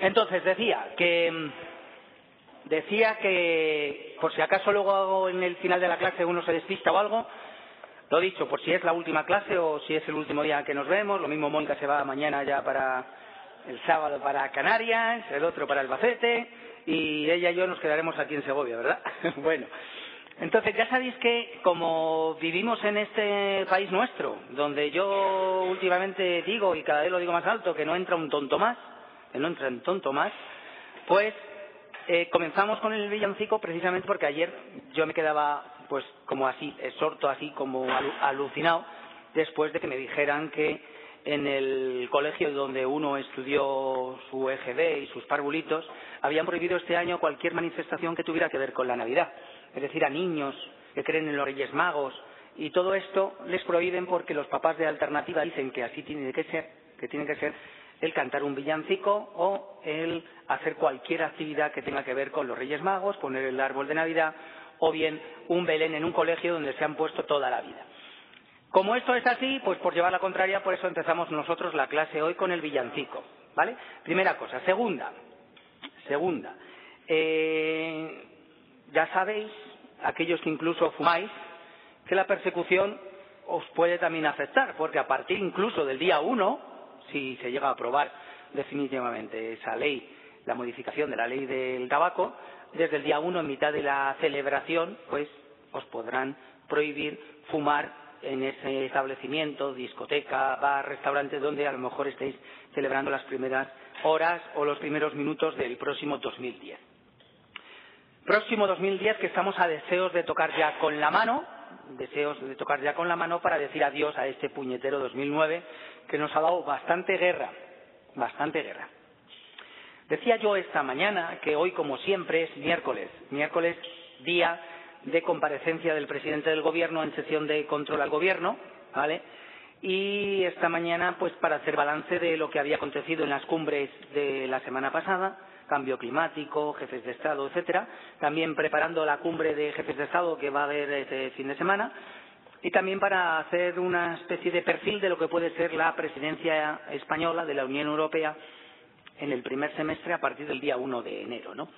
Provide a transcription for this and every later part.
Entonces, decía que decía que por si acaso luego hago en el final de la clase uno se despista o algo, lo dicho, por si es la última clase o si es el último día que nos vemos, lo mismo Mónica se va mañana ya para el sábado para Canarias, el otro para Albacete y ella y yo nos quedaremos aquí en Segovia, ¿verdad? bueno, entonces ya sabéis que como vivimos en este país nuestro, donde yo últimamente digo y cada vez lo digo más alto que no entra un tonto más, entra un tonto más, pues eh, comenzamos con el villancico precisamente porque ayer yo me quedaba pues como así, exhorto así como alucinado después de que me dijeran que en el colegio donde uno estudió su EGB y sus parvulitos habían prohibido este año cualquier manifestación que tuviera que ver con la Navidad. Es decir, a niños que creen en los Reyes Magos y todo esto les prohíben porque los papás de alternativa dicen que así tiene que ser, que tiene que ser el cantar un villancico o el hacer cualquier actividad que tenga que ver con los Reyes Magos, poner el árbol de Navidad o bien un Belén en un colegio donde se han puesto toda la vida. Como esto es así, pues por llevar la contraria, por eso empezamos nosotros la clase hoy con el villancico, ¿vale? Primera cosa. Segunda, segunda, eh, ya sabéis, aquellos que incluso fumáis, que la persecución os puede también afectar, porque a partir incluso del día uno, si se llega a aprobar definitivamente esa ley, la modificación de la ley del tabaco, desde el día uno, en mitad de la celebración, pues os podrán prohibir fumar en ese establecimiento, discoteca, bar, restaurante, donde a lo mejor estéis celebrando las primeras horas o los primeros minutos del próximo 2010. Próximo 2010 que estamos a deseos de tocar ya con la mano, deseos de tocar ya con la mano para decir adiós a este puñetero 2009 que nos ha dado bastante guerra, bastante guerra. Decía yo esta mañana que hoy, como siempre, es miércoles, miércoles día de comparecencia del presidente del Gobierno en sesión de control al Gobierno, ¿vale? Y esta mañana, pues para hacer balance de lo que había acontecido en las cumbres de la semana pasada, cambio climático, jefes de Estado, etcétera, también preparando la cumbre de jefes de Estado que va a haber este fin de semana, y también para hacer una especie de perfil de lo que puede ser la presidencia española de la Unión Europea en el primer semestre a partir del día 1 de enero, ¿no?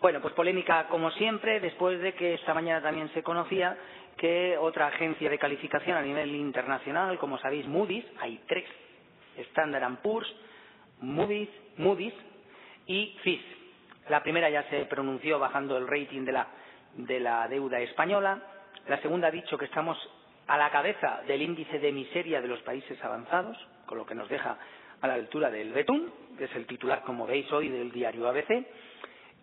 Bueno, pues polémica como siempre, después de que esta mañana también se conocía que otra agencia de calificación a nivel internacional, como sabéis, Moody's, hay tres, Standard Poor's, Moody's, Moody's y FIS. La primera ya se pronunció bajando el rating de la, de la deuda española. La segunda ha dicho que estamos a la cabeza del índice de miseria de los países avanzados, con lo que nos deja a la altura del Betún, que es el titular, como veis hoy, del diario ABC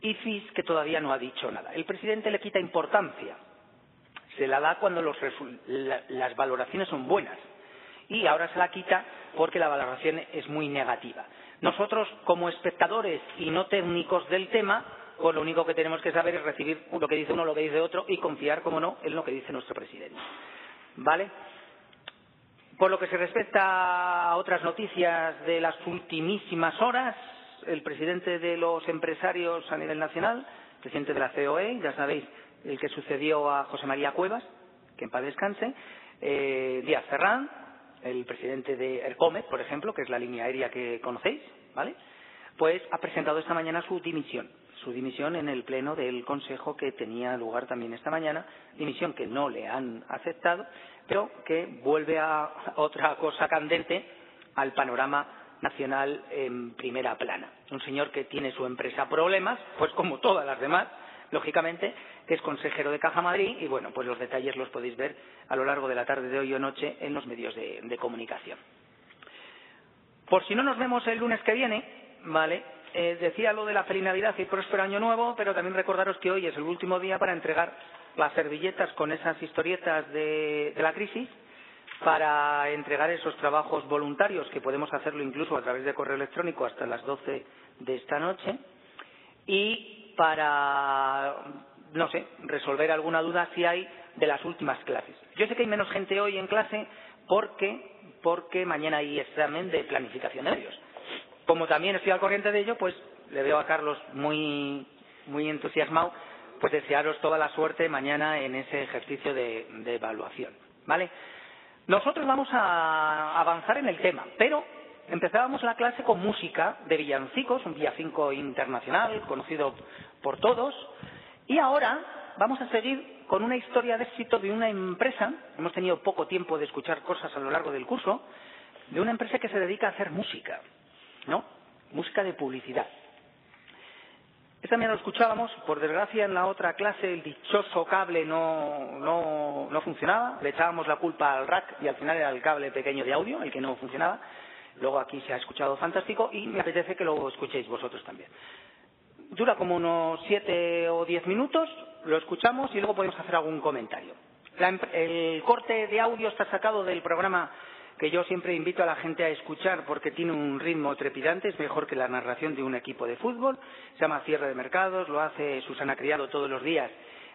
y FIS que todavía no ha dicho nada. El presidente le quita importancia. Se la da cuando las valoraciones son buenas. Y ahora se la quita porque la valoración es muy negativa. Nosotros, como espectadores y no técnicos del tema, pues lo único que tenemos que saber es recibir lo que dice uno, lo que dice otro y confiar, como no, en lo que dice nuestro presidente. ¿Vale? Por lo que se respecta a otras noticias de las ultimísimas horas, el presidente de los empresarios a nivel nacional, presidente de la COE, ya sabéis, el que sucedió a José María Cuevas, que en paz descanse, eh, Díaz Ferrán, el presidente de Ercomet, por ejemplo, que es la línea aérea que conocéis, ¿vale? Pues ha presentado esta mañana su dimisión, su dimisión en el pleno del Consejo que tenía lugar también esta mañana, dimisión que no le han aceptado, pero que vuelve a otra cosa candente al panorama nacional en primera plana. Un señor que tiene su empresa problemas, pues como todas las demás, lógicamente, que es consejero de Caja Madrid y bueno, pues los detalles los podéis ver a lo largo de la tarde de hoy o noche en los medios de, comunicación. Por si no nos vemos el lunes que viene, ¿vale? Eh, decía lo de la feliz Navidad y próspero año nuevo, pero también recordaros que hoy es el último día para entregar las servilletas con esas historietas de la crisis para entregar esos trabajos voluntarios, que podemos hacerlo incluso a través de correo electrónico hasta las 12 de esta noche, y para, no sé, resolver alguna duda si hay de las últimas clases. Yo sé que hay menos gente hoy en clase porque, porque mañana hay examen de planificación de medios. Como también estoy al corriente de ello, pues le veo a Carlos muy, muy entusiasmado, pues desearos toda la suerte mañana en ese ejercicio de, evaluación. ¿Vale? Nosotros vamos a avanzar en el tema, pero empezábamos la clase con música de villancicos, un villancico internacional conocido por todos, y ahora vamos a seguir con una historia de éxito de una empresa, hemos tenido poco tiempo de escuchar cosas a lo largo del curso, de una empresa que se dedica a hacer música, ¿no? Música de publicidad. Esta también lo escuchábamos, por desgracia en la otra clase el dichoso cable no, no, no funcionaba, le echábamos la culpa al rack y al final era el cable pequeño de audio el que no funcionaba. Luego aquí se ha escuchado fantástico y me apetece que lo escuchéis vosotros también. Dura como unos siete o diez minutos, lo escuchamos y luego podemos hacer algún comentario. el corte de audio está sacado del programa que yo siempre invito a la gente a escuchar porque tiene un ritmo trepidante, es mejor que la narración de un equipo de fútbol. Se llama Cierre de Mercados, lo hace Susana Criado todos los días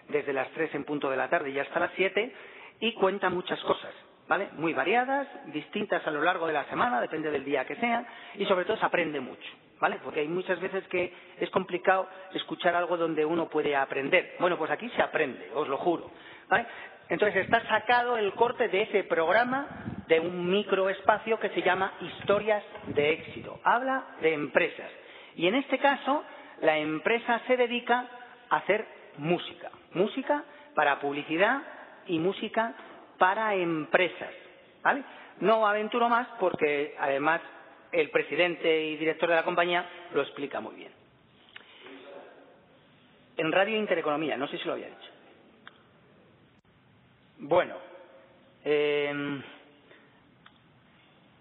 desde las tres en punto de la tarde y hasta las siete y cuenta muchas cosas, ¿vale? Muy variadas, distintas a lo largo de la semana, depende del día que sea y sobre todo se aprende mucho, ¿vale? Porque hay muchas veces que es complicado escuchar algo donde uno puede aprender. Bueno, pues aquí se aprende, os lo juro, ¿vale? Entonces está sacado el corte de ese programa de un microespacio que se llama Historias de éxito. Habla de empresas. Y en este caso, la empresa se dedica a hacer música. Música para publicidad y música para empresas. ¿Vale? No aventuro más porque además el presidente y director de la compañía lo explica muy bien. En Radio Intereconomía, no sé si lo había dicho. Bueno, eh,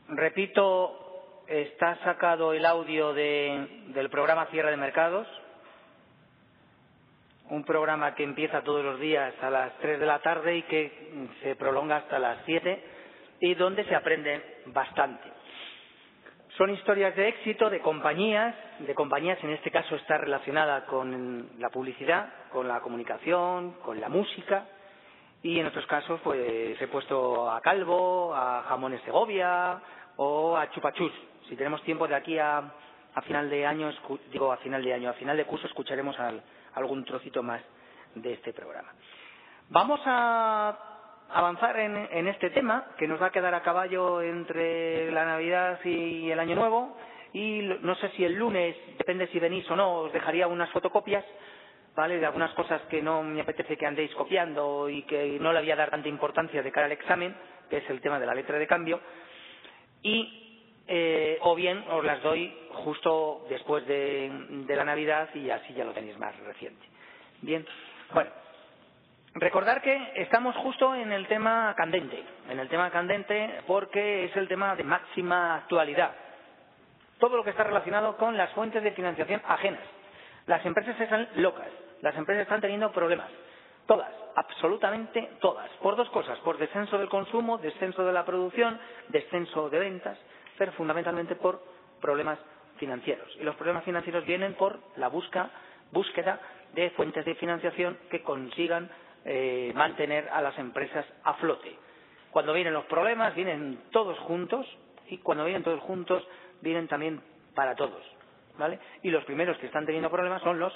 repito, está sacado el audio del programa Cierre de Mercados, un programa que empieza todos los días a las 3 de la tarde y que se prolonga hasta las 7 y donde se aprende bastante. Son historias de éxito de compañías, de compañías en este caso está relacionada con la publicidad, con la comunicación, con la música, y en otros casos, pues he puesto a Calvo, a Jamones Segovia o a Chupachus. Si tenemos tiempo de aquí a, a final de año, digo a final de año, a final de curso escucharemos algún trocito más de este programa. Vamos a avanzar en, en, este tema que nos va a quedar a caballo entre la Navidad y el Año Nuevo y no sé si el lunes, depende si venís o no, os dejaría unas fotocopias ¿vale? De algunas cosas que no me apetece que andéis copiando y que no le voy a dar tanta importancia de cara al examen, que es el tema de la letra de cambio, y eh, o bien os las doy justo después de, la Navidad y así ya lo tenéis más reciente. Bien, bueno, recordar que estamos justo en el tema candente, en el tema candente porque es el tema de máxima actualidad. Todo lo que está relacionado con las fuentes de financiación ajenas. Las empresas están locas las empresas están teniendo problemas. Todas, absolutamente todas. Por dos cosas, por descenso del consumo, descenso de la producción, descenso de ventas, pero fundamentalmente por problemas financieros. Y los problemas financieros vienen por la busca, búsqueda de fuentes de financiación que consigan eh, mantener a las empresas a flote. Cuando vienen los problemas, vienen todos juntos y cuando vienen todos juntos, vienen también para todos. ¿vale? Y los primeros que están teniendo problemas son los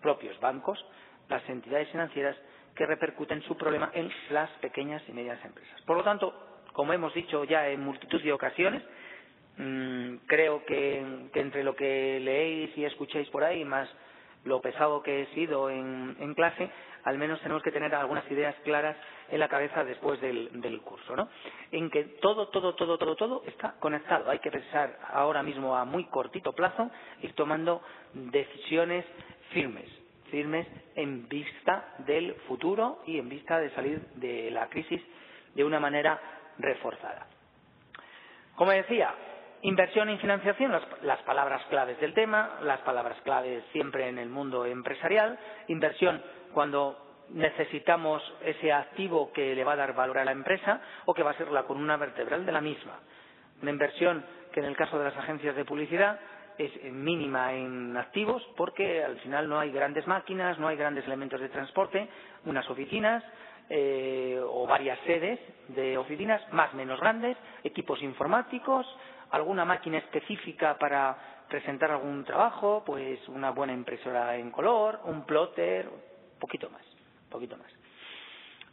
propios bancos, las entidades financieras que repercuten su problema en las pequeñas y medianas empresas. Por lo tanto, como hemos dicho ya en multitud de ocasiones, mmm, creo que, entre lo que leéis y escuchéis por ahí, más lo pesado que he sido en, clase, al menos tenemos que tener algunas ideas claras en la cabeza después del, del curso, ¿no? En que todo, todo, todo, todo, todo está conectado. Hay que pensar ahora mismo a muy cortito plazo, ir tomando decisiones firmes, firmes en vista del futuro y en vista de salir de la crisis de una manera reforzada. Como decía, inversión y financiación, las, las, palabras claves del tema, las palabras claves siempre en el mundo empresarial, inversión cuando necesitamos ese activo que le va a dar valor a la empresa o que va a ser la columna vertebral de la misma. Una inversión que en el caso de las agencias de publicidad es mínima en activos porque al final no hay grandes máquinas, no hay grandes elementos de transporte, unas oficinas eh, o varias sedes de oficinas más menos grandes, equipos informáticos, alguna máquina específica para presentar algún trabajo, pues una buena impresora en color, un plotter, poquito más, poquito más.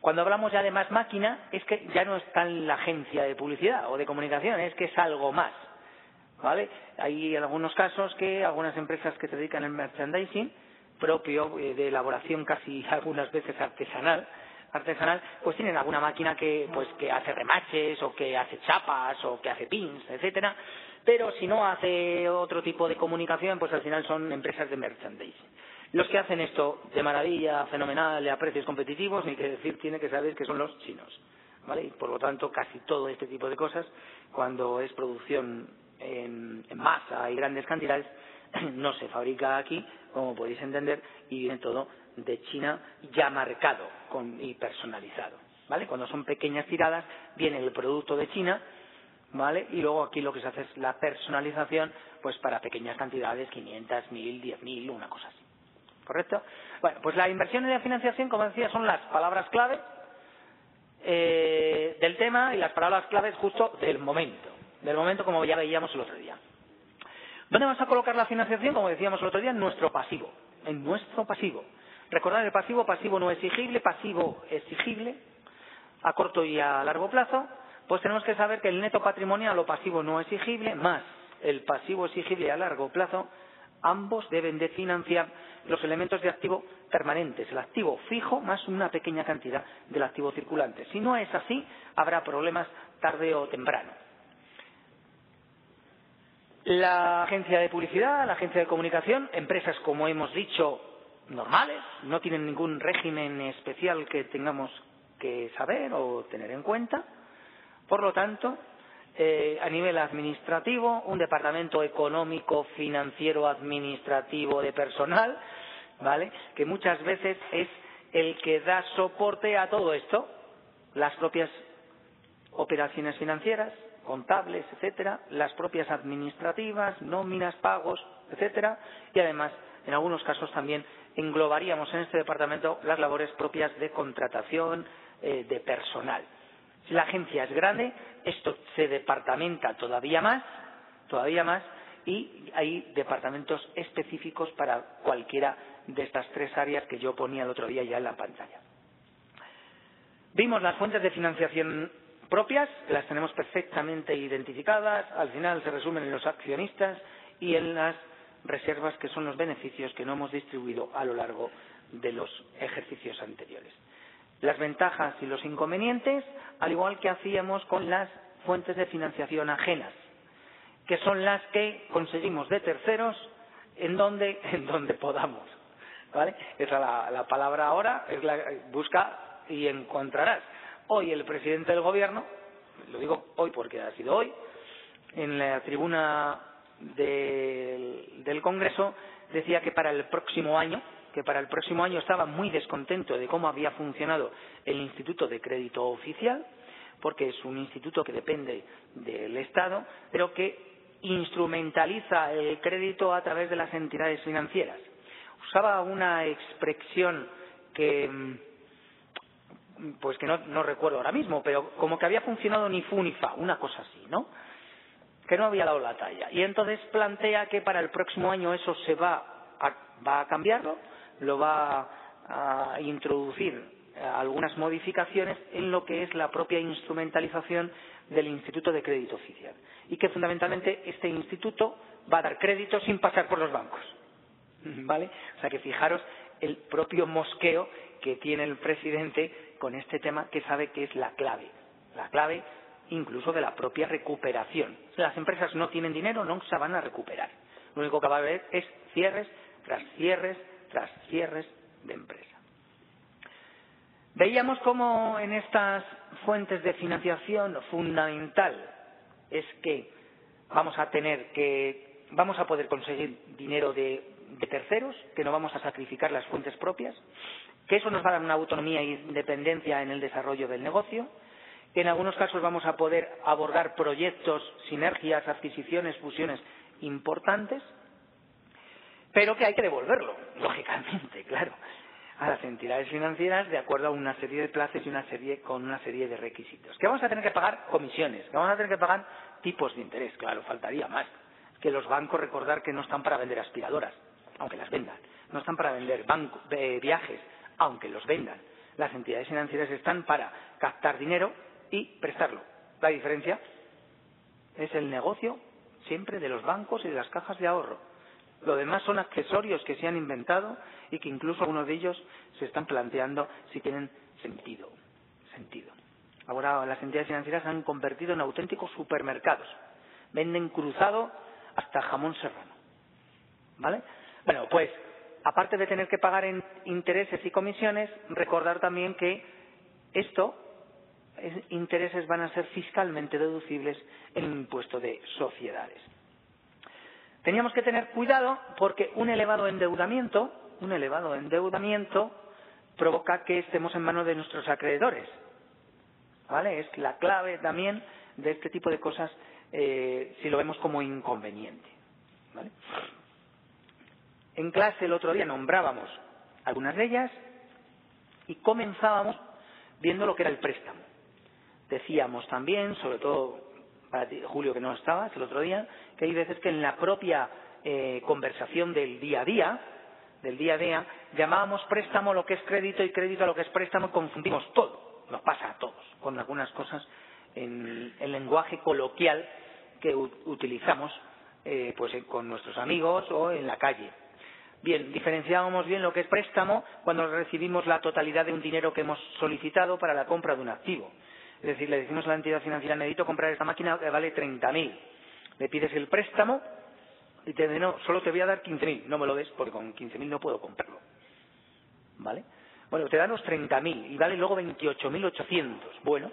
Cuando hablamos ya de más máquina, es que ya no está en la agencia de publicidad o de comunicación, es que es algo más ¿vale? Hay algunos casos que algunas empresas que se dedican al merchandising propio eh, de elaboración casi algunas veces artesanal, artesanal, pues tienen alguna máquina que pues que hace remaches o que hace chapas o que hace pins, etcétera, pero si no hace otro tipo de comunicación, pues al final son empresas de merchandising. Los que hacen esto de maravilla, fenomenal, a precios competitivos, ni que decir tiene que saber que son los chinos. ¿vale? Y por lo tanto, casi todo este tipo de cosas, cuando es producción en, masa y grandes cantidades, no se fabrica aquí, como podéis entender, y viene todo de China ya marcado con, y personalizado. ¿Vale? Cuando son pequeñas tiradas, viene el producto de China, ¿vale? Y luego aquí lo que se hace es la personalización, pues para pequeñas cantidades, 500, 1000, 10.000, una cosa así. ¿Correcto? Bueno, pues la inversión y la financiación, como decía, son las palabras clave eh, del tema y las palabras claves justo del momento. Del momento como ya veíamos el otro día. ¿Dónde vamos a colocar la financiación? Como decíamos el otro día, en nuestro pasivo. En nuestro pasivo. Recordar el pasivo, pasivo no exigible, pasivo exigible, a corto y a largo plazo. Pues tenemos que saber que el neto patrimonial o pasivo no exigible más el pasivo exigible a largo plazo, ambos deben de financiar los elementos de activo permanentes, el activo fijo más una pequeña cantidad del activo circulante. Si no es así, habrá problemas tarde o temprano. La agencia de publicidad, la agencia de comunicación, empresas, como hemos dicho, normales, no tienen ningún régimen especial que tengamos que saber o tener en cuenta. Por lo tanto, eh, a nivel administrativo, un departamento económico, financiero, administrativo de personal, ¿vale? Que muchas veces es el que da soporte a todo esto, las propias operaciones financieras, contables, etcétera, las propias administrativas, nóminas, pagos, etcétera, y además, en algunos casos también englobaríamos en este departamento las labores propias de contratación eh, de personal. Si la agencia es grande, esto se departamenta todavía más, todavía más, y hay departamentos específicos para cualquiera de estas tres áreas que yo ponía el otro día ya en la pantalla. Vimos las fuentes de financiación propias, las tenemos perfectamente identificadas, al final se resumen en los accionistas y en las reservas que son los beneficios que no hemos distribuido a lo largo de los ejercicios anteriores. Las ventajas y los inconvenientes, al igual que hacíamos con las fuentes de financiación ajenas, que son las que conseguimos de terceros en donde, en donde podamos. ¿Vale? Esa es la, la palabra ahora, es la, busca y encontrarás. Hoy el presidente del gobierno, lo digo hoy porque ha sido hoy, en la tribuna del, Congreso decía que para el próximo año, que para el próximo año estaba muy descontento de cómo había funcionado el Instituto de Crédito Oficial, porque es un instituto que depende del Estado, pero que instrumentaliza el crédito a través de las entidades financieras. Usaba una expresión que mm, pues que no, no recuerdo ahora mismo, pero como que había funcionado ni fu ni fa, una cosa así, ¿no? Que no había dado la talla. Y entonces plantea que para el próximo año eso se va a, va a cambiarlo, lo va a introducir algunas modificaciones en lo que es la propia instrumentalización del Instituto de Crédito Oficial. Y que fundamentalmente este instituto va a dar crédito sin pasar por los bancos. ¿Vale? O sea que fijaros el propio mosqueo que tiene el presidente con este tema que sabe que es la clave. La clave incluso de la propia recuperación. Las empresas no tienen dinero, no se van a recuperar. Lo único que va a haber es cierres tras cierres tras cierres de empresa. Veíamos cómo en estas fuentes de financiación fundamental es que vamos a tener que vamos a poder conseguir dinero de, de terceros, que no vamos a sacrificar las fuentes propias, que eso nos va a dar una autonomía e independencia en el desarrollo del negocio, que en algunos casos vamos a poder abordar proyectos, sinergias, adquisiciones, fusiones importantes, pero que hay que devolverlo, lógicamente, claro, a las entidades financieras de acuerdo a una serie de plazos y una serie con una serie de requisitos. Que vamos a tener que pagar comisiones, que vamos a tener que pagar tipos de interés, claro, faltaría más. Que los bancos recordar que no están para vender aspiradoras, aunque las vendan, no están para vender eh, viajes, aunque los vendan. Las entidades financieras están para captar dinero y prestarlo. La diferencia es el negocio siempre de los bancos y de las cajas de ahorro. Lo demás son accesorios que se han inventado y que incluso algunos de ellos se están planteando si tienen sentido. sentido. Ahora las entidades financieras se han convertido en auténticos supermercados. Venden cruzado hasta jamón serrano. ¿Vale? Bueno, pues aparte de tener que pagar en intereses y comisiones, recordar también que esto, intereses van a ser fiscalmente deducibles en el impuesto de sociedades. Teníamos que tener cuidado porque un elevado endeudamiento, un elevado endeudamiento provoca que estemos en manos de nuestros acreedores. ¿Vale? Es la clave también de este tipo de cosas eh, si lo vemos como inconveniente. ¿Vale? En clase el otro día nombrábamos algunas de ellas y comenzábamos viendo lo que era el préstamo. Decíamos también, sobre todo para ti, Julio, que no estabas el otro día, que hay veces que en la propia eh, conversación del día a día, del día a día, llamábamos préstamo lo que es crédito y crédito a lo que es préstamo y confundimos todo. Nos pasa a todos, con algunas cosas en el lenguaje coloquial que utilizamos eh, pues con nuestros amigos o en la calle. Bien, diferenciábamos bien lo que es préstamo cuando recibimos la totalidad de un dinero que hemos solicitado para la compra de un activo. Es decir, le decimos a la entidad financiera, necesito comprar esta máquina que vale 30.000. Le pides el préstamo y te dice, no, solo te voy a dar 15.000. No me lo des porque con 15.000 no puedo comprarlo. ¿Vale? Bueno, te dan los 30.000 y vale luego 28.800. Bueno,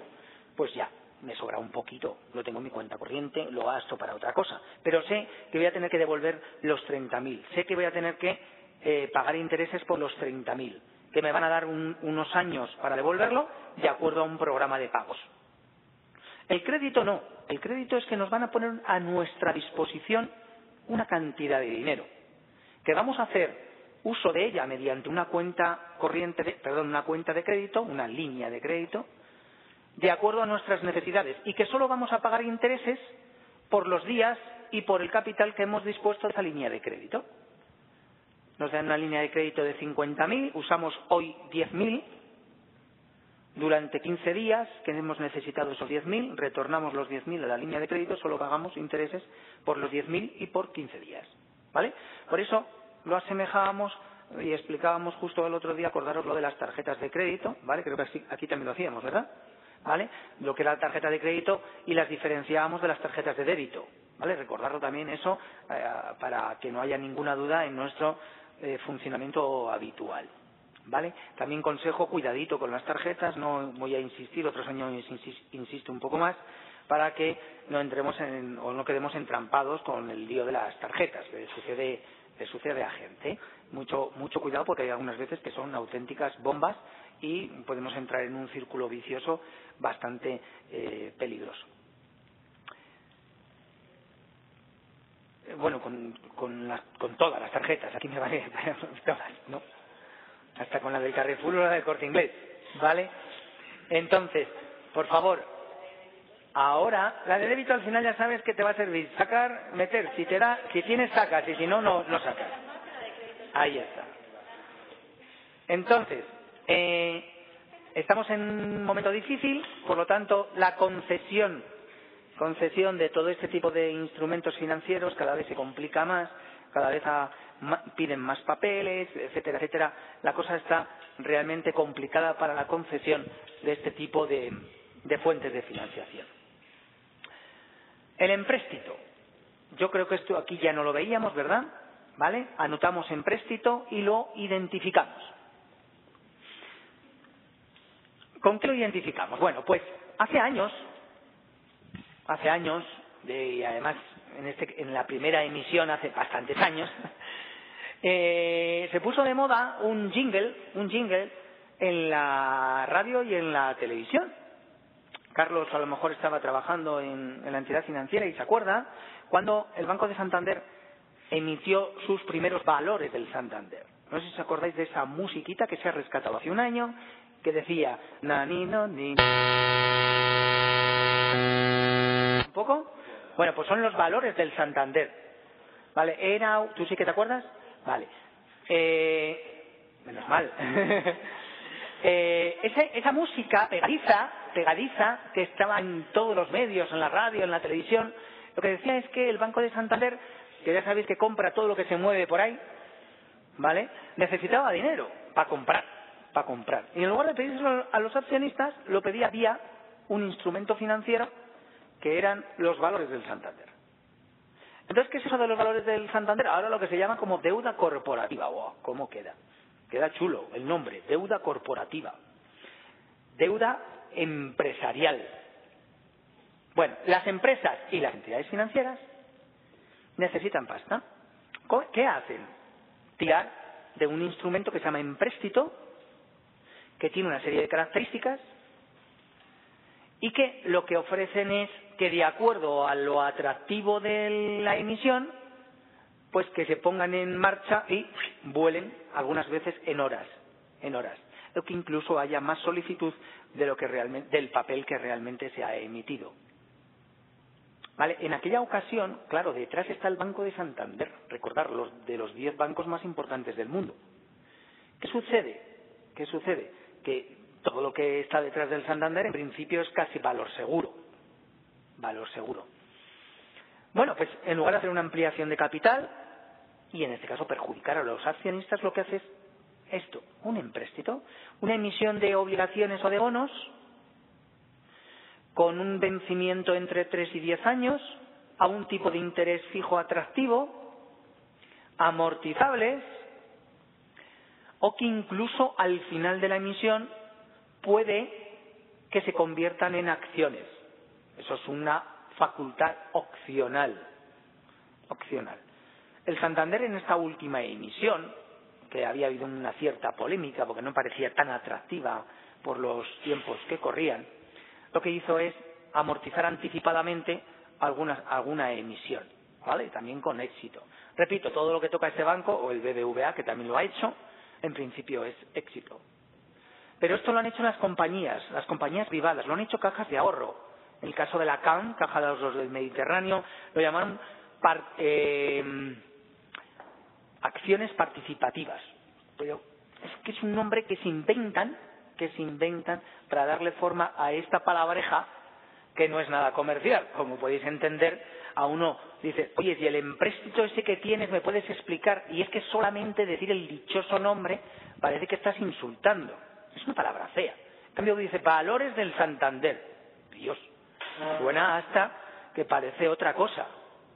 pues ya, me sobra un poquito, lo tengo en mi cuenta corriente, lo gasto para otra cosa. Pero sé que voy a tener que devolver los 30.000. Sé que voy a tener que eh, pagar intereses por los 30.000 que me van a dar unos años para devolverlo de acuerdo a un programa de pagos. El crédito no. El crédito es que nos van a poner a nuestra disposición una cantidad de dinero, que vamos a hacer uso de ella mediante una cuenta corriente, perdón, una cuenta de crédito, una línea de crédito, de acuerdo a nuestras necesidades y que solo vamos a pagar intereses por los días y por el capital que hemos dispuesto a esa línea de crédito nos dan una línea de crédito de 50.000, usamos hoy 10.000, durante 15 días que hemos necesitado esos 10.000, retornamos los 10.000 a la línea de crédito, solo pagamos intereses por los 10.000 y por 15 días. ¿Vale? Por eso lo asemejábamos y explicábamos justo el otro día, acordaros lo de las tarjetas de crédito, ¿vale? Creo que aquí también lo hacíamos, ¿verdad? ¿Vale? Lo que era la tarjeta de crédito y las diferenciábamos de las tarjetas de débito, ¿vale? Recordarlo también eso eh, para que no haya ninguna duda en nuestro eh, funcionamiento habitual. ¿Vale? También consejo cuidadito con las tarjetas, no voy a insistir, otros años insisto un poco más, para que no entremos en, o no quedemos entrampados con el lío de las tarjetas, que sucede, que sucede a gente. Mucho, mucho cuidado porque hay algunas veces que son auténticas bombas y podemos entrar en un círculo vicioso bastante eh, peligroso. Eh, bueno, con, con, con todas las tarjetas, aquí me vale todas, ¿no? Hasta con la del Carrefour o la del Corte Inglés, ¿vale? Entonces, por favor, ahora, la de débito al final ya sabes que te va a servir sacar, meter, si te da, si tienes sacas y si no, no, no sacas. Ahí está. Entonces, eh, estamos en un momento difícil, por lo tanto, la concesión concesión de todo este tipo de instrumentos financieros cada vez se complica más, cada vez piden más papeles, etcétera, etcétera. La cosa está realmente complicada para la concesión de este tipo de, de fuentes de financiación. El empréstito. Yo creo que esto aquí ya no lo veíamos, ¿verdad? ¿Vale? Anotamos empréstito y lo identificamos. ¿Con qué lo identificamos? Bueno, pues hace años hace años, y además en, este, en la primera emisión hace bastantes años, eh, se puso de moda un jingle, un jingle en la radio y en la televisión. Carlos a lo mejor estaba trabajando en, en la entidad financiera y se acuerda cuando el Banco de Santander emitió sus primeros valores del Santander. No sé si os acordáis de esa musiquita que se ha rescatado hace un año que decía nani no ni poco? Bueno, pues son los valores del Santander. ¿Vale? Era, ¿Tú sí que te acuerdas? Vale. Eh, menos mal. eh, esa, esa música pegadiza, pegadiza, que estaba en todos los medios, en la radio, en la televisión, Lo que decía es que el Banco de Santander, que ya sabéis que compra todo lo que se mueve por ahí, ¿vale? Necesitaba dinero para comprar, para comprar. Y en lugar de pedírselo a los accionistas, lo pedía vía un instrumento financiero que eran los valores del Santander. Entonces, ¿qué es eso de los valores del Santander? Ahora lo que se llama como deuda corporativa. ¡Wow! ¿Cómo queda? Queda chulo el nombre, deuda corporativa. Deuda empresarial. Bueno, las empresas y las entidades financieras necesitan pasta. ¿Qué hacen? Tirar de un instrumento que se llama empréstito, que tiene una serie de características y que lo que ofrecen es que de acuerdo a lo atractivo de la emisión, pues que se pongan en marcha y vuelen algunas veces en horas, en horas, lo que incluso haya más solicitud de lo que realmente, del papel que realmente se ha emitido. Vale, en aquella ocasión, claro, detrás está el Banco de Santander, recordar, los de los diez bancos más importantes del mundo. ¿Qué sucede? ¿Qué sucede? Que todo lo que está detrás del Santander en principio es casi valor seguro. Valor seguro. Bueno, pues en lugar de hacer una ampliación de capital, y en este caso perjudicar a los accionistas, lo que hace es esto, un empréstito, una emisión de obligaciones o de bonos con un vencimiento entre 3 y 10 años, a un tipo de interés fijo atractivo, amortizables, o que incluso al final de la emisión puede que se conviertan en acciones. Eso es una facultad opcional. Opcional. El Santander en esta última emisión, que había habido una cierta polémica porque no parecía tan atractiva por los tiempos que corrían, lo que hizo es amortizar anticipadamente alguna, emisión, ¿vale? También con éxito. Repito, todo lo que toca este banco, o el BBVA, que también lo ha hecho, en principio es éxito. Pero esto lo han hecho las compañías, las compañías privadas, lo han hecho cajas de ahorro. En el caso de la CAM, Caja de Ahorros del Mediterráneo, lo llamaron eh, acciones participativas. Pero es que es un nombre que se inventan que se inventan para darle forma a esta palabreja que no es nada comercial. Como podéis entender, a uno dice, oye, si el empréstito ese que tienes me puedes explicar, y es que solamente decir el dichoso nombre parece que estás insultando. Es una palabra fea. En cambio dice, valores del Santander. Dios, suena hasta que parece otra cosa.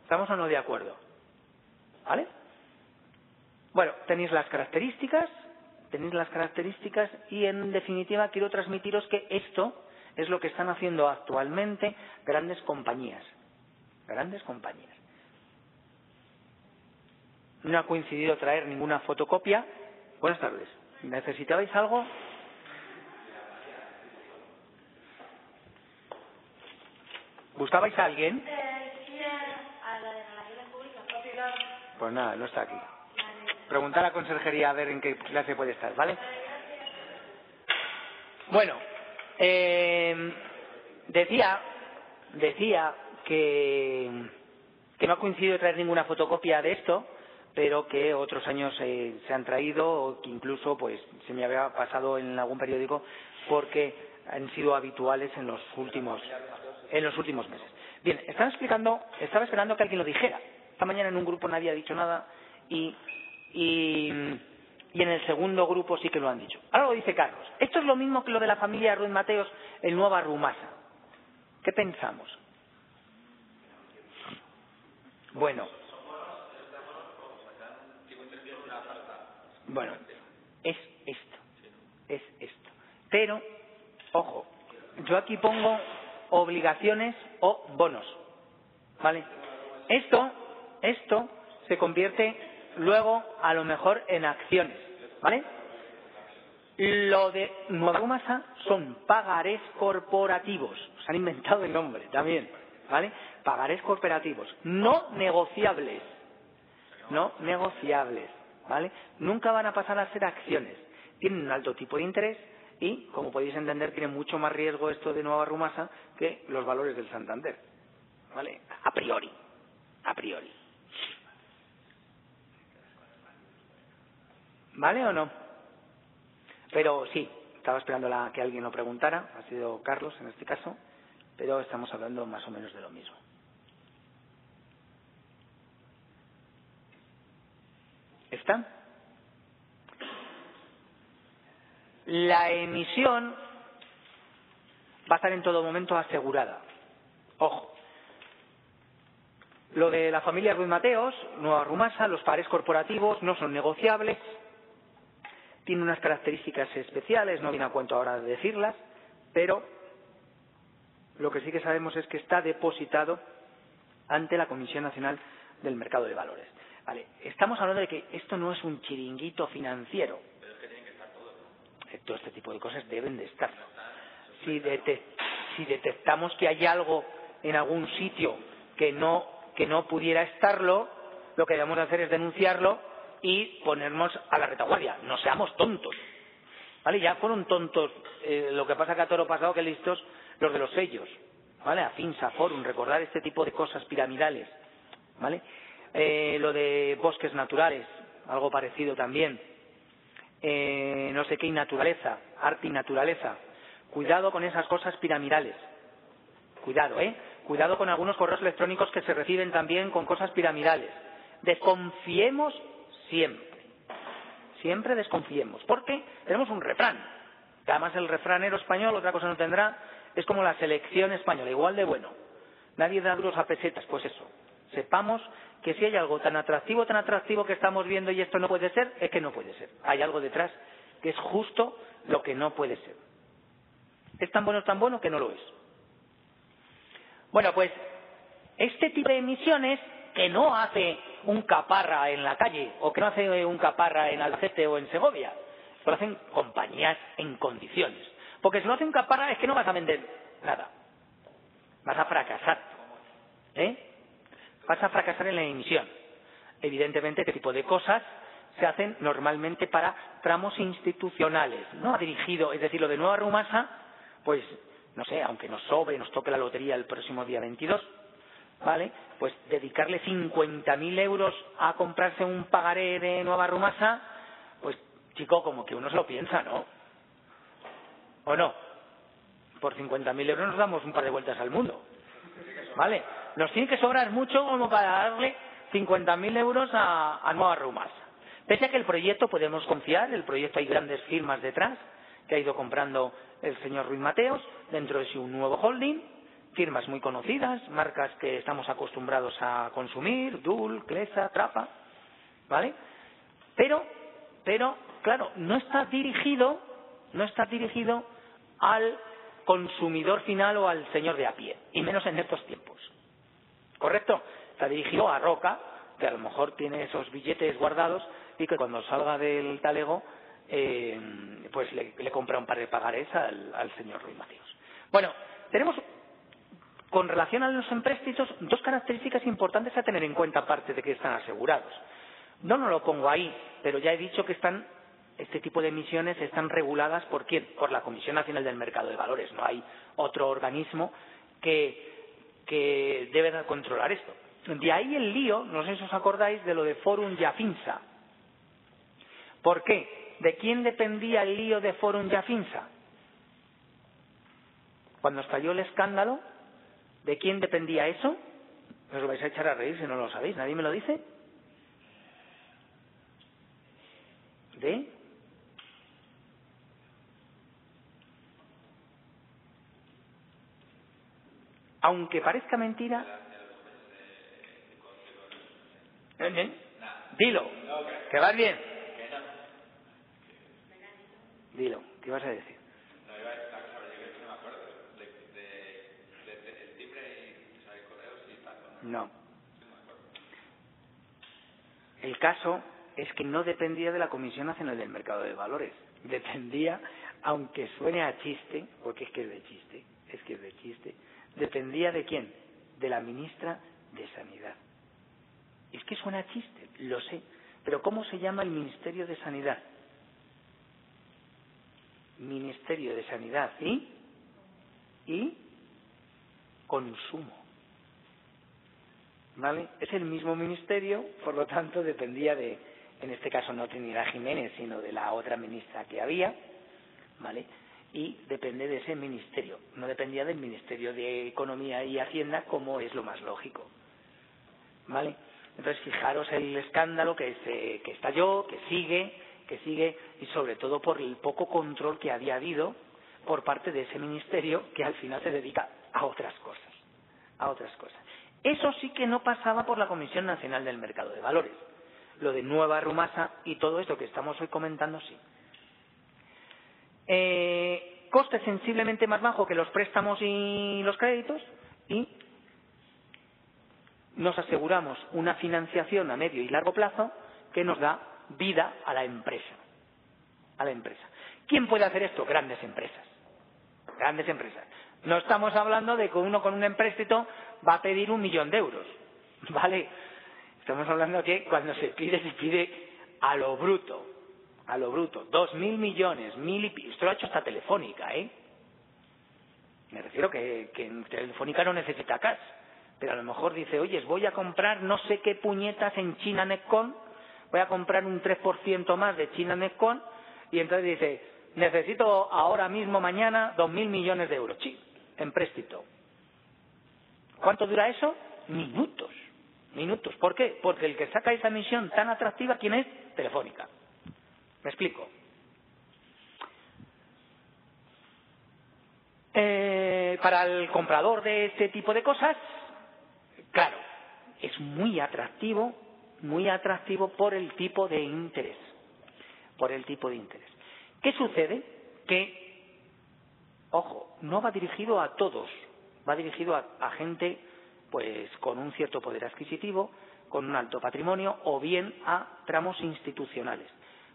¿Estamos o no de acuerdo? ¿Vale? Bueno, tenéis las características, tenéis las características y en definitiva quiero transmitiros que esto es lo que están haciendo actualmente grandes compañías. Grandes compañías. No ha coincidido traer ninguna fotocopia. Buenas tardes. ¿Necesitabais algo? ¿Buscabais a alguien? Pues nada, no está aquí preguntar a la conserjería a ver en qué clase puede estar, ¿vale? Bueno, eh, decía, decía que, que no ha coincidido traer ninguna fotocopia de esto, pero que otros años eh, se han traído o que incluso pues se me había pasado en algún periódico porque han sido habituales en los últimos en los últimos meses. Bien, estaba explicando, estaba esperando que alguien lo dijera. Esta mañana en un grupo nadie ha dicho nada y y, en el segundo grupo sí que lo han dicho. Ahora lo dice Carlos. Esto es lo mismo que lo de la familia Ruiz Mateos en Nueva Rumasa. ¿Qué pensamos? Bueno. Bueno, es esto. Es esto. Pero, ojo, yo aquí pongo obligaciones o bonos. ¿Vale? Esto, esto se convierte luego a lo mejor en acciones, ¿vale? Lo de Nueva Masa son pagarés corporativos, se han inventado el nombre también, ¿vale? Pagarés corporativos, no negociables, no negociables, ¿vale? Nunca van a pasar a ser acciones, tienen un alto tipo de interés y, como podéis entender, tiene mucho más riesgo esto de Nueva Rumasa que los valores del Santander, ¿vale? A priori, a priori. ¿Vale o no? Pero sí, estaba esperando la, que alguien lo preguntara, ha sido Carlos en este caso, pero estamos hablando más o menos de lo mismo. ¿Está? La emisión va a estar en todo momento asegurada. Ojo. Lo de la familia Ruiz Mateos, Nueva Rumasa, los pares corporativos no son negociables, tiene unas características especiales, no viene a cuento ahora de decirlas, pero lo que sí que sabemos es que está depositado ante la Comisión Nacional del Mercado de Valores. Vale, estamos hablando de que esto no es un chiringuito financiero. Pero es que tienen que estar todos. Eh, Todo este tipo de cosas deben de estar. Si, dete- si detectamos que hay algo en algún sitio que no, que no pudiera estarlo, lo que debemos de hacer es denunciarlo y ponernos a la retaguardia. No seamos tontos. ¿Vale? Ya fueron tontos, eh, lo que pasa que a toro pasado que listos los de los sellos. ¿Vale? A Finsa, Forum, recordar este tipo de cosas piramidales. ¿Vale? Eh, lo de bosques naturales, algo parecido también. Eh, no sé qué y naturaleza, arte y naturaleza. Cuidado con esas cosas piramidales. Cuidado, ¿eh? Cuidado con algunos correos electrónicos que se reciben también con cosas piramidales. Desconfiemos siempre. Siempre desconfiemos. Porque tenemos un refrán. Que además el refranero español, otra cosa no tendrá, es como la selección española, igual de bueno. Nadie da duros a pesetas, pues eso. Sepamos que si hay algo tan atractivo, tan atractivo que estamos viendo y esto no puede ser, es que no puede ser. Hay algo detrás que es justo lo que no puede ser. Es tan bueno, tan bueno que no lo es. Bueno, pues este tipo de emisiones que no hace un caparra en la calle o que no hace un caparra en Albacete o en Segovia, lo hacen compañías en condiciones. Porque si lo hace un caparra es que no vas a vender nada. Vas a fracasar. ¿Eh? Vas a fracasar en la emisión. Evidentemente, este tipo de cosas se hacen normalmente para tramos institucionales, no ha dirigido, es decir, lo de Nueva Rumasa, pues, no sé, aunque nos sobre, nos toque la lotería el próximo día 22, ¿vale? Pues dedicarle 50.000 euros a comprarse un pagaré de Nueva Rumasa, pues, chico, como que uno se lo piensa, ¿no? ¿O no? Por 50.000 euros nos damos un par de vueltas al mundo, ¿vale? Nos tiene que sobrar mucho como para darle 50.000 euros a, Nueva Rumasa. Pese a que el proyecto podemos confiar, el proyecto hay grandes firmas detrás que ha ido comprando el señor Ruiz Mateos dentro de su nuevo holding, firmas muy conocidas, marcas que estamos acostumbrados a consumir, Dul, Clesa, Trapa, ¿vale? Pero, pero, claro, no está dirigido, no está dirigido al consumidor final o al señor de a pie, y menos en estos tiempos. ¿Correcto? Está dirigido a Roca, que a lo mejor tiene esos billetes guardados y que cuando salga del talego, eh, pues le, compra un par de pagarés al, al señor Ruiz Mateos. Bueno, tenemos con relación a los empréstitos dos características importantes a tener en cuenta, aparte de que están asegurados. No, no lo pongo ahí, pero ya he dicho que están este tipo de emisiones están reguladas por quién? Por la Comisión Nacional del Mercado de Valores. No hay otro organismo que, que debe de controlar esto. De ahí el lío, no sé si os acordáis, de lo de Forum Yafinsa. ¿Por qué? ¿De quién dependía el lío de Forum Yafinsa? Cuando estalló el escándalo, ¿de quién dependía eso? Os vais a echar a reír si no lo sabéis. ¿Nadie me lo dice? ¿De? Aunque parezca mentira. ¿Eh, eh? Dilo, que vas bien. Dilo, ¿qué vas a decir? No, iba a decir una cosa, pero yo creo que no me acuerdo. De, de, de, de- el timbre y o sea, el correo sí está. ¿No? El caso es que no dependía de la Comisión Nacional del Mercado de Valores. Dependía, aunque suene a chiste, porque es que es de chiste, es que es de chiste, dependía de quién? De la ministra de Sanidad. Es que suena a chiste, lo sé. Pero ¿cómo se llama el Ministerio de Sanidad? Ministerio de Sanidad y, y Consumo. ¿Vale? Es el mismo ministerio, por lo tanto dependía de, en este caso no Trinidad Jiménez, sino de la otra ministra que había, ¿vale? Y depende de ese ministerio, no dependía del Ministerio de Economía y Hacienda como es lo más lógico, ¿vale? Entonces, fijaros el escándalo que, se, que estalló, que sigue, que sigue, y sobre todo por el poco control que había habido por parte de ese ministerio que al final se dedica a otras cosas. A otras cosas. Eso sí que no pasaba por la Comisión Nacional del Mercado de Valores. Lo de Nueva Rumasa y todo esto que estamos hoy comentando, sí. Eh, coste sensiblemente más bajo que los préstamos y los créditos y nos aseguramos una financiación a medio y largo plazo que nos da vida a la empresa. A la empresa. ¿Quién puede hacer esto? Grandes empresas. Grandes empresas. No estamos hablando de que uno con un empréstito va a pedir un millón de euros. ¿Vale? Estamos hablando que cuando se pide, se pide a lo bruto a lo bruto, dos mil millones, mil y esto lo ha hecho hasta Telefónica, ¿eh? Me refiero que, que Telefónica no necesita cash, pero a lo mejor dice, oye, voy a comprar no sé qué puñetas en China Netcon, voy a comprar un 3% más de China Netcon, y entonces dice, necesito ahora mismo, mañana, dos mil millones de euros, sí, en. ¿Cuánto dura eso? Minutos, minutos. ¿Por qué? Porque el que saca esa misión tan atractiva, ¿quién es? Telefónica. Me explico. Eh, para el comprador de este tipo de cosas, claro, es muy atractivo, muy atractivo por el tipo de interés. Por el tipo de interés. ¿Qué sucede? Que, ojo, no va dirigido a todos, va dirigido a, a gente pues con un cierto poder adquisitivo, con un alto patrimonio o bien a tramos institucionales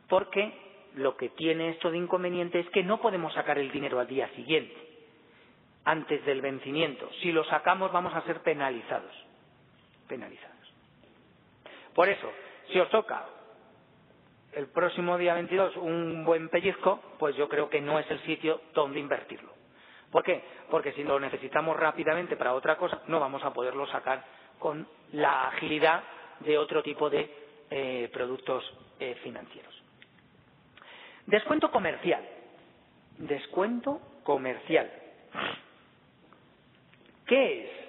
porque lo que tiene esto de inconveniente es que no podemos sacar el dinero al día siguiente, antes del vencimiento. Si lo sacamos vamos a ser penalizados. Penalizados. Por eso, si os toca el próximo día 22 un buen pellizco, pues yo creo que no es el sitio donde invertirlo. ¿Por qué? Porque si lo necesitamos rápidamente para otra cosa, no vamos a poderlo sacar con la agilidad de otro tipo de eh, productos eh, financieros. Descuento comercial. Descuento comercial. ¿Qué es?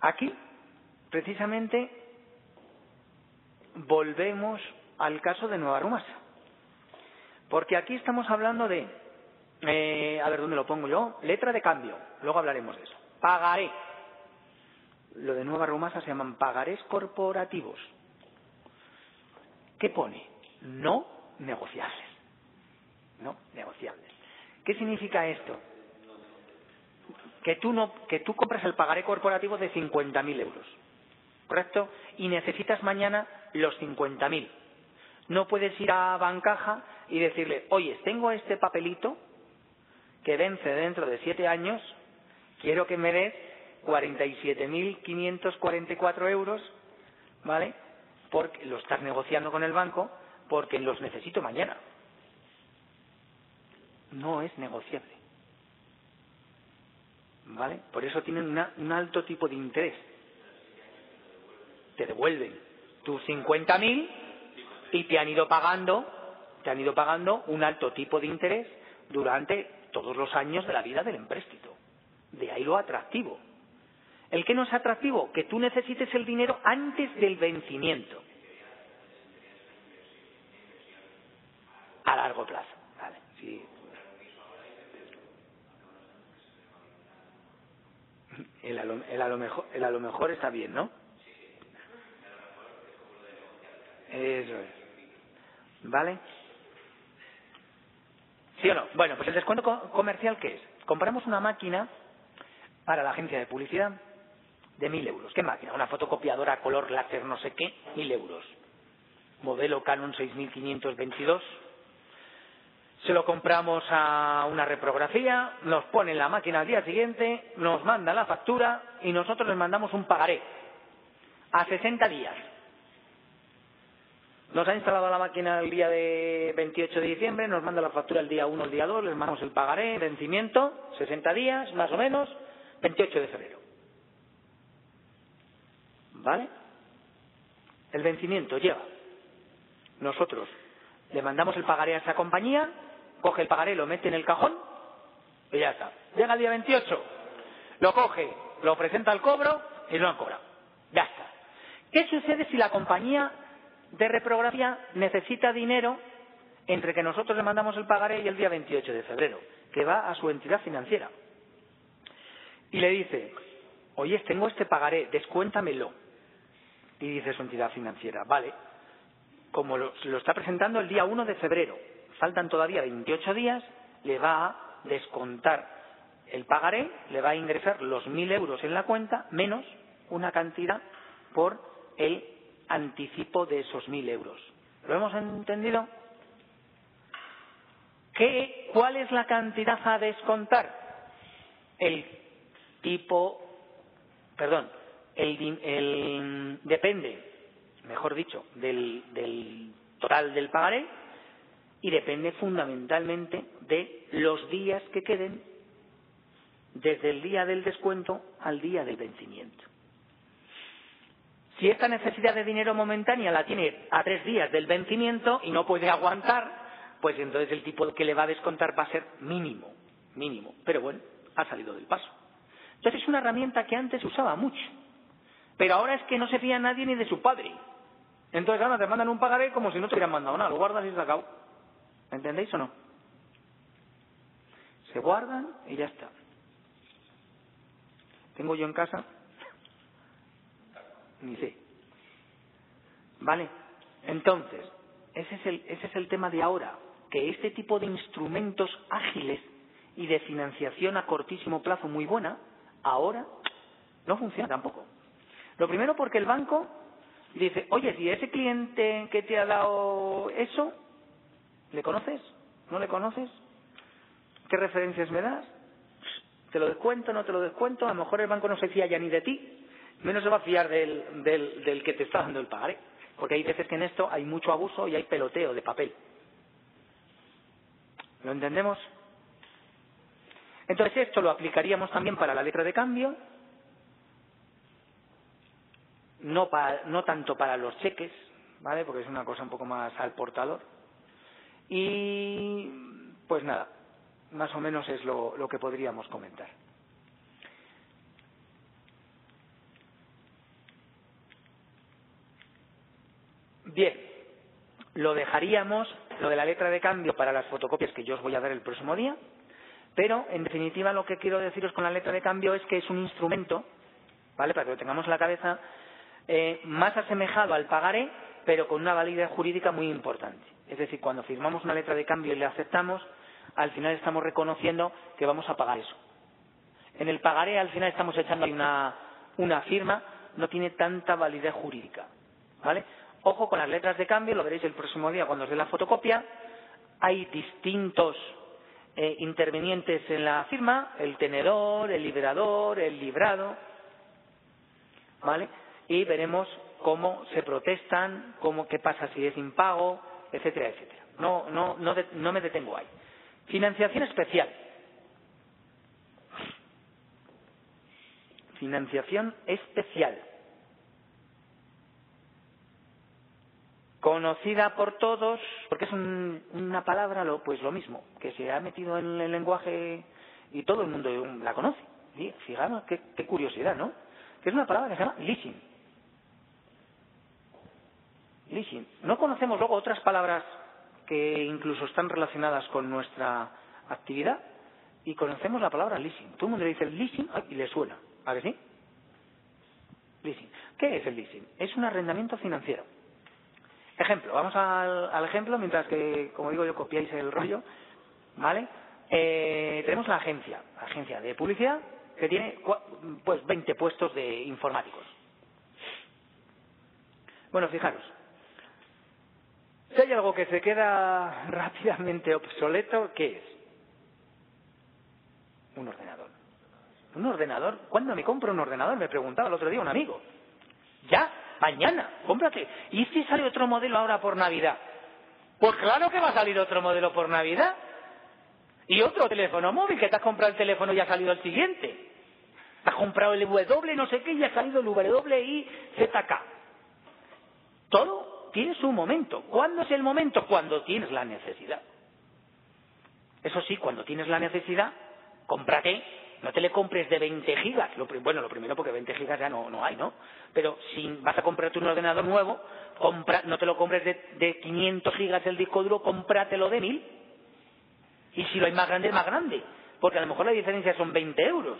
Aquí, precisamente, volvemos al caso de Nueva Rumasa. Porque aquí estamos hablando de, eh, a ver dónde lo pongo yo, letra de cambio, luego hablaremos de eso. Pagaré lo de Nueva Rumasa se llaman pagarés corporativos. ¿Qué pone? No negociables. No negociables. ¿Qué significa esto? Que tú, no, que tú compras el pagaré corporativo de 50.000 euros. ¿Correcto? Y necesitas mañana los 50.000. No puedes ir a Bancaja y decirle, oye, tengo este papelito que vence dentro de siete años, quiero que me des 47.544 euros, ¿vale? Porque lo estás negociando con el banco porque los necesito mañana. No es negociable. ¿Vale? Por eso tienen un alto tipo de interés. Te devuelven tus 50.000 y te han ido pagando, te han ido pagando un alto tipo de interés durante todos los años de la vida del empréstito. De ahí lo atractivo. ¿El que no es atractivo? Que tú necesites el dinero antes del vencimiento. A largo plazo. Vale, sí. El a, lo, el, a lo mejor, el a lo mejor está bien, ¿no? Eso es. ¿Vale? ¿Sí o no? Bueno, pues el descuento comercial, ¿qué es? Compramos una máquina para la agencia de publicidad de mil euros. ¿Qué máquina? Una fotocopiadora color láser no sé qué, mil euros. Modelo Canon 6522. Se lo compramos a una reprografía, nos ponen la máquina al día siguiente, nos mandan la factura y nosotros les mandamos un pagaré a 60 días. Nos ha instalado la máquina el día de 28 de diciembre, nos manda la factura el día 1, el día 2, les mandamos el pagaré, vencimiento, 60 días, más o menos, 28 de febrero. ¿Vale? El vencimiento lleva. Nosotros le mandamos el pagaré a esa compañía coge el pagaré, lo mete en el cajón y ya está. Llega el día 28, lo coge, lo presenta al cobro y lo han. Ya está. ¿Qué sucede si la compañía de reprografía necesita dinero entre que nosotros le mandamos el pagaré y el día 28 de febrero, que va a su entidad financiera? Y le dice, oye, tengo este pagaré, descuéntamelo. Y dice su entidad financiera, vale, como lo, lo está presentando el día 1 de febrero, faltan todavía 28 días, le va a descontar el pagaré, le va a ingresar los 1.000 euros en la cuenta, menos una cantidad por el anticipo de esos 1.000 euros. ¿Lo hemos entendido? ¿Qué, ¿Cuál es la cantidad a descontar? El tipo, perdón, el, el depende, mejor dicho, del, del total del pagaré y depende fundamentalmente de los días que queden desde el día del descuento al día del vencimiento. Si esta necesidad de dinero momentánea la tiene a tres días del vencimiento y no puede aguantar, pues entonces el tipo que le va a descontar va a ser mínimo, mínimo. Pero bueno, ha salido del paso. Entonces es una herramienta que antes usaba mucho, pero ahora es que no se fía nadie ni de su padre. Entonces ahora te mandan un pagaré como si no te hubieran mandado nada, lo guardas y se acabó. ¿Me entendéis o no? Se guardan y ya está. Tengo yo en casa, ni sé. ¿Vale? Entonces, ese es, el, ese es el tema de ahora, que este tipo de instrumentos ágiles y de financiación a cortísimo plazo muy buena, ahora no funciona tampoco. Lo primero porque el banco dice, oye, si ese cliente que te ha dado eso, ¿le conoces? ¿No le conoces? ¿Qué referencias me das? ¿Te lo descuento? ¿No te lo descuento? A lo mejor el banco no se fía ya ni de ti, menos se va a fiar del, del, del que te está dando el pagaré. Porque hay veces que en esto hay mucho abuso y hay peloteo de papel. ¿Lo entendemos? Entonces esto lo aplicaríamos también para la letra de cambio, no, para, no tanto para los cheques, ¿vale? Porque es una cosa un poco más al portador. Y pues nada, más o menos es lo, que podríamos comentar. Bien, lo dejaríamos, lo de la letra de cambio para las fotocopias que yo os voy a dar el próximo día, pero en definitiva lo que quiero deciros con la letra de cambio es que es un instrumento, ¿vale? Para que lo tengamos en la cabeza, eh, más asemejado al pagaré, pero con una validez jurídica muy importante. Es decir, cuando firmamos una letra de cambio y le aceptamos, al final estamos reconociendo que vamos a pagar eso. En el pagaré al final estamos echando una, una firma, no tiene tanta validez jurídica. ¿Vale? Ojo con las letras de cambio, lo veréis el próximo día cuando os dé la fotocopia. Hay distintos eh, intervenientes en la firma, el tenedor, el liberador, el librado, ¿vale? Y veremos cómo se protestan, cómo, qué pasa si es impago, etcétera, etcétera. No, no, no, de, no me detengo ahí. Financiación especial. Financiación especial. conocida por todos, porque es un, una palabra, lo, pues lo mismo, que se ha metido en el lenguaje y todo el mundo la conoce. Fijaros qué, qué, curiosidad, ¿no? Que es una palabra que se llama leasing. Leasing. No conocemos luego otras palabras que incluso están relacionadas con nuestra actividad y conocemos la palabra leasing. Todo el mundo le dice leasing y le suena. ¿A sí? Leasing. ¿Qué es el leasing? Es un arrendamiento financiero Ejemplo, vamos al, al, ejemplo mientras que, como digo yo, copiáis el rollo, ¿vale? Eh, tenemos la agencia, la agencia de publicidad, que tiene pues 20 puestos de informáticos. Bueno, fijaros, si hay algo que se queda rápidamente obsoleto, ¿qué es? Un ordenador. ¿Un ordenador? ¿Cuándo me compro un ordenador? Me preguntaba el otro día un amigo. ¿Ya? Mañana, cómprate. ¿Y si sale otro modelo ahora por Navidad? Pues claro que va a salir otro modelo por Navidad. Y otro teléfono móvil, que te has comprado el teléfono y ha salido el siguiente. Te has comprado el W no sé qué y ha salido el WIZK. Todo tiene su momento. ¿Cuándo es el momento? Cuando tienes la necesidad. Eso sí, cuando tienes la necesidad, cómprate, no te le compres de 20 gigas. Lo, bueno, lo primero porque 20 gigas ya no, no hay, ¿no? Pero si vas a comprarte un ordenador nuevo, no te lo compres de, de 500 gigas el disco duro, cómpratelo de 1000. Y si lo hay más grande, más grande. Porque a lo mejor la diferencia son 20 euros.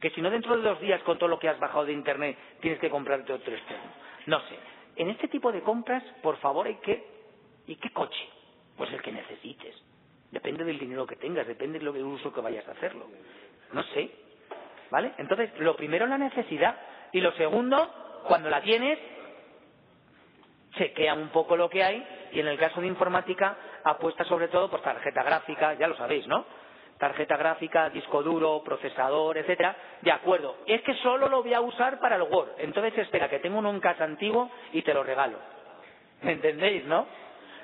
Que si no dentro de dos días con todo lo que has bajado de internet tienes que comprarte otro externo. No sé. En este tipo de compras, por favor, hay que... ¿Y qué coche? Pues el que necesites. Depende del dinero que tengas, depende del uso que vayas a hacerlo. No sé. ¿Vale? Entonces, lo primero la necesidad. Y lo segundo, cuando la tienes, chequea un poco lo que hay. Y en el caso de informática, apuesta sobre todo por tarjeta gráfica, ya lo sabéis, ¿no? Tarjeta gráfica, disco duro, procesador, etcétera. De acuerdo. Es que solo lo voy a usar para el Word. Entonces espera, que tengo uno en casa antiguo y te lo regalo. ¿Me entendéis, no?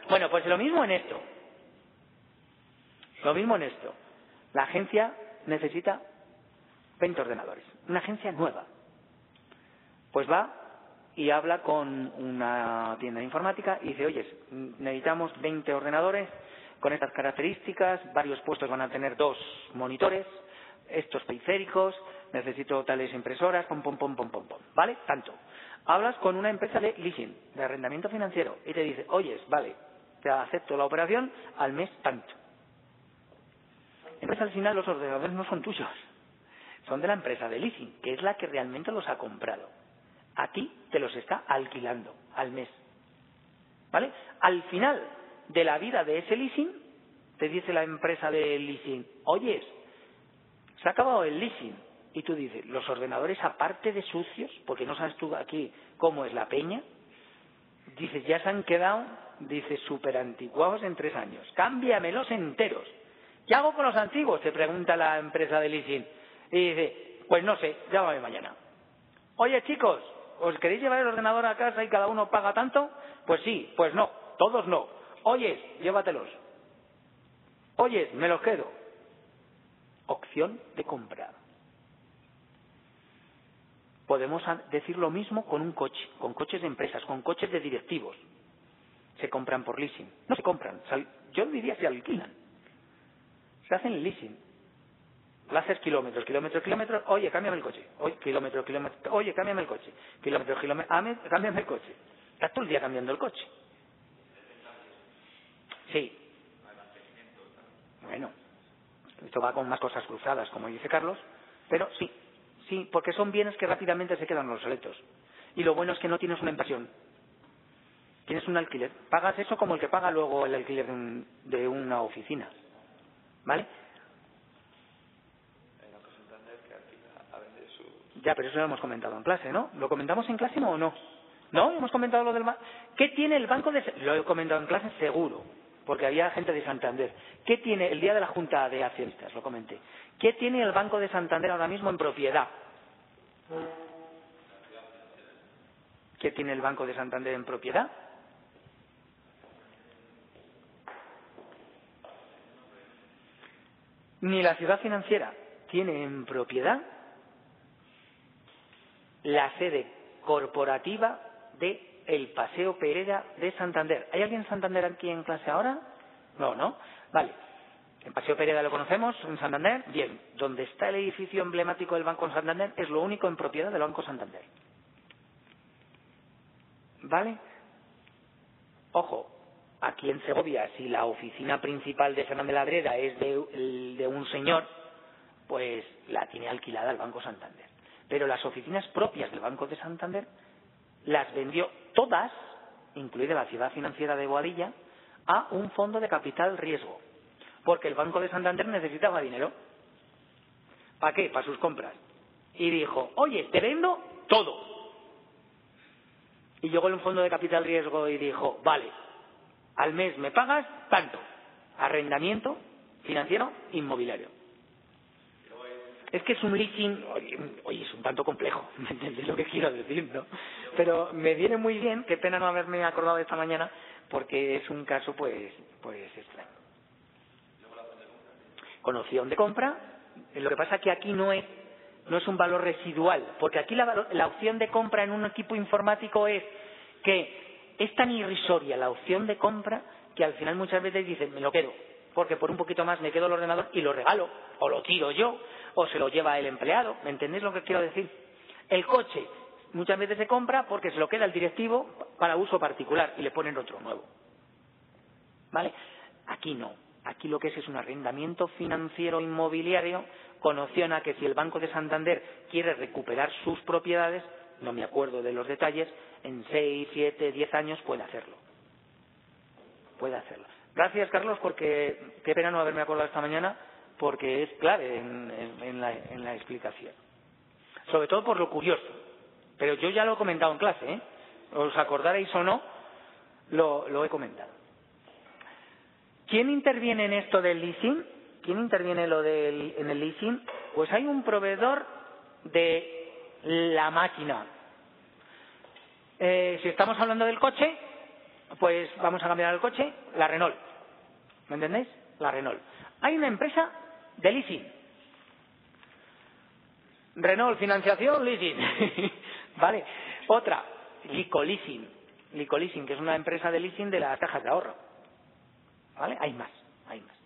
Bueno, pues lo mismo en esto. Lo mismo en esto. La agencia necesita 20 ordenadores. Una agencia nueva. Pues va y habla con una tienda de informática y dice, oye, necesitamos 20 ordenadores con estas características, varios puestos van a tener dos monitores, estos periféricos, necesito tales impresoras, pom, pom, pom, pom, pom, pom, ¿vale? Tanto. Hablas con una empresa de leasing, de arrendamiento financiero, y te dice, oyes, vale, te acepto la operación al mes tanto. Entonces al final los ordenadores no son tuyos, son de la empresa de leasing, que es la que realmente los ha comprado. A ti te los está alquilando al mes. ¿Vale? Al final de la vida de ese leasing, te dice la empresa de leasing, oyes, se ha acabado el leasing. Y tú dices, los ordenadores aparte de sucios, porque no sabes tú aquí cómo es la peña, dices, ya se han quedado, dices, súper anticuados en tres años. Cámbiamelos enteros. ¿Qué hago con los antiguos? Te pregunta la empresa de leasing. Y dice, pues no sé, llámame mañana. Oye chicos, ¿os queréis llevar el ordenador a casa y cada uno paga tanto? Pues sí, pues no, todos no. Oyes, llévatelos. Oyes, me los quedo. Opción de compra. Podemos decir lo mismo con un coche, con coches de empresas, con coches de directivos. Se compran por leasing. No se compran, yo diría se alquilan. Se hacen leasing. Láser kilómetros, kilómetros, kilómetros. Oye, cámbiame el coche. Oye, kilómetro, kilómetro. Oye, cámbiame el coche. Kilómetros, kilómetros. Cámbiame el coche. Estás todo el día cambiando el coche. Sí. Bueno, esto va con más cosas cruzadas, como dice Carlos, pero sí, sí, porque son bienes que rápidamente se quedan obsoletos. Y lo bueno es que no tienes una inversión. Tienes un alquiler. Pagas eso como el que paga luego el alquiler de, de una oficina. ¿Vale? Ya, pero eso lo hemos comentado en clase, ¿no? ¿Lo comentamos en clase o no? ¿No? Hemos comentado lo del banco. ¿Qué tiene el banco de.? Lo he comentado en clase seguro porque había gente de Santander. ¿Qué tiene el día de la Junta de Accionistas? Lo comenté. ¿Qué tiene el Banco de Santander ahora mismo en propiedad? ¿Qué tiene el Banco de Santander en propiedad? Ni la ciudad financiera tiene en propiedad la sede corporativa de el Paseo Pereira de Santander. ¿Hay alguien en Santander aquí en clase ahora? No, ¿no? Vale. El Paseo Pereira lo conocemos en Santander. Bien. Donde está el edificio emblemático del Banco Santander es lo único en propiedad del Banco Santander. ¿Vale? Ojo, aquí en Segovia, si la oficina principal de Fernández Ladreda es de, de un señor, pues la tiene alquilada el Banco Santander. Pero las oficinas propias del Banco de Santander las vendió todas, incluida la ciudad financiera de Boadilla, a un fondo de capital riesgo, porque el Banco de Santander necesitaba dinero. ¿Para qué? Para sus compras. Y dijo, oye, te vendo todo. Y llegó el fondo de capital riesgo y dijo, vale, al mes me pagas tanto. Arrendamiento financiero inmobiliario. Es que es un leasing, oye, es un tanto complejo, ¿me lo que quiero decir, no? Pero me viene muy bien, qué pena no haberme acordado esta mañana, porque es un caso, pues, pues extraño. Con opción de compra, lo que pasa es que aquí no es, no es un valor residual, porque aquí la, la opción de compra en un equipo informático es que es tan irrisoria la opción de compra que al final muchas veces dicen, me lo quedo, porque por un poquito más me quedo el ordenador y lo regalo, o lo tiro yo, o se lo lleva el empleado. ¿Me entendéis lo que quiero decir? El coche muchas veces se compra porque se lo queda el directivo para uso particular y le ponen otro nuevo. ¿Vale? Aquí no. Aquí lo que es es un arrendamiento financiero inmobiliario con opción a que si el Banco de Santander quiere recuperar sus propiedades, no me acuerdo de los detalles, en seis, siete, diez años puede hacerlo. Puede hacerlo. Gracias, Carlos, porque qué pena no haberme acordado esta mañana, porque es clave en, la, en la explicación. Sobre todo por lo curioso. Pero yo ya lo he comentado en clase, ¿eh? Os acordaréis o no, lo, lo he comentado. ¿Quién interviene en esto del leasing? ¿Quién interviene lo del, en el leasing? Pues hay un proveedor de la máquina. Eh, si estamos hablando del coche, pues vamos a cambiar el coche, la Renault. ¿Me entendéis? La Renault. Hay una empresa de leasing. Renault, financiación, leasing. ¿Vale? Otra, Licoleasing. Licoleasing, que es una empresa de leasing de las cajas de ahorro. ¿Vale? Hay más, hay más.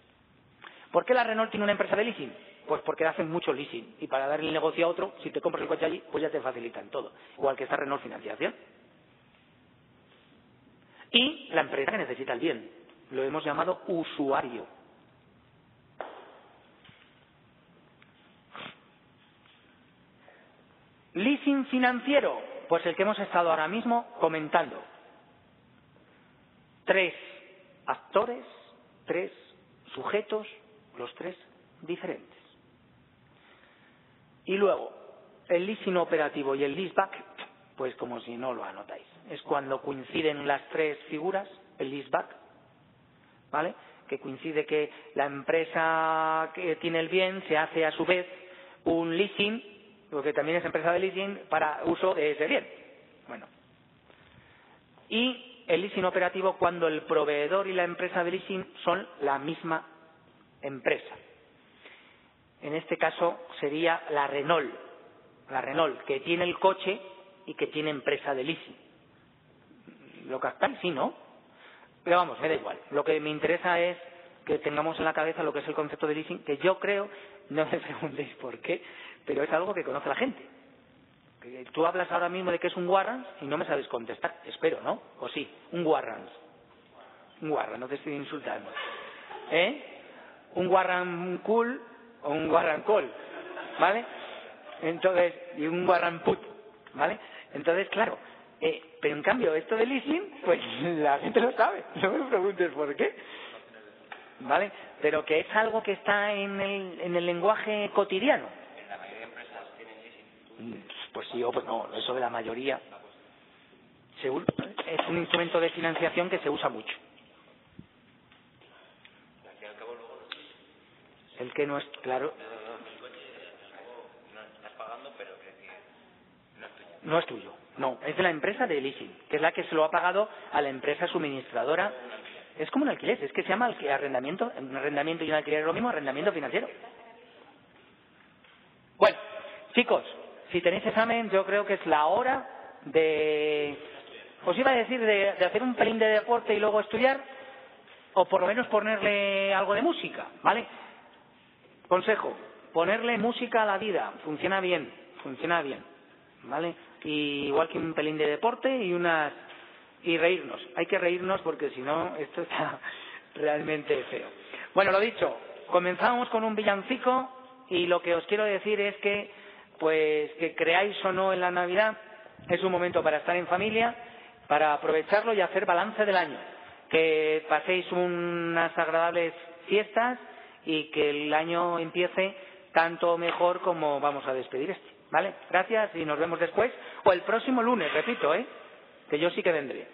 ¿Por qué la Renault tiene una empresa de leasing? Pues porque hacen mucho leasing. Y para dar el negocio a otro, si te compras el coche allí, pues ya te facilitan todo. Igual que esta Renault Financiación. Y la empresa que necesita el bien. Lo hemos llamado usuario. Leasing financiero, pues el que hemos estado ahora mismo comentando. Tres actores tres sujetos, los tres diferentes. Y luego, el leasing operativo y el leaseback, pues como si no lo anotáis. Es cuando coinciden las tres figuras, el leaseback, ¿vale? Que coincide que la empresa que tiene el bien se hace a su vez un leasing, porque también es empresa de leasing, para uso de ese bien. Bueno. Y el leasing operativo cuando el proveedor y la empresa de leasing son la misma empresa. En este caso sería la Renault, la Renault que tiene el coche y que tiene empresa de leasing. ¿Lo captáis? Sí, ¿no? Pero vamos, me da igual. Lo que me interesa es que tengamos en la cabeza lo que es el concepto de leasing, que yo creo, no me preguntéis por qué, pero es algo que conoce la gente. Tú hablas ahora mismo de que es un warrant y no me sabes contestar. Espero, ¿no? ¿O sí? Un warrant. Un warrant, no te estoy insultando. ¿Eh? Un warrant cool o un warrant call. ¿Vale? Entonces, y un warrant put. ¿Vale? Entonces, claro. Eh, pero en cambio, esto de leasing, pues la gente lo sabe. No me preguntes por qué. ¿Vale? Pero que es algo que está en el, en el lenguaje cotidiano. La mayoría de empresas tienen leasing. Pues sí o pues no, eso de la mayoría. Es un instrumento de financiación que se usa mucho. El que no es, claro. No es tuyo. No, es de la empresa de leasing, que es la que se lo ha pagado a la empresa suministradora. Es como un alquiler, es que se llama arrendamiento, arrendamiento y un alquiler es lo mismo, arrendamiento financiero. Bueno, chicos, si tenéis examen, yo creo que es la hora de, os iba a decir, de, hacer un pelín de deporte y luego estudiar, o por lo menos ponerle algo de música, ¿vale? Consejo, ponerle música a la vida, funciona bien, funciona bien, ¿vale? Y igual que un pelín de deporte y unas y reírnos. Hay que reírnos porque si no esto está realmente feo. Bueno, lo dicho, comenzamos con un villancico y lo que os quiero decir es que pues que creáis o no en la Navidad, es un momento para estar en familia, para aprovecharlo y hacer balance del año. Que paséis unas agradables fiestas y que el año empiece tanto mejor como vamos a despedir este. ¿Vale? Gracias y nos vemos después. O el próximo lunes, repito, ¿eh? Que yo sí que vendré.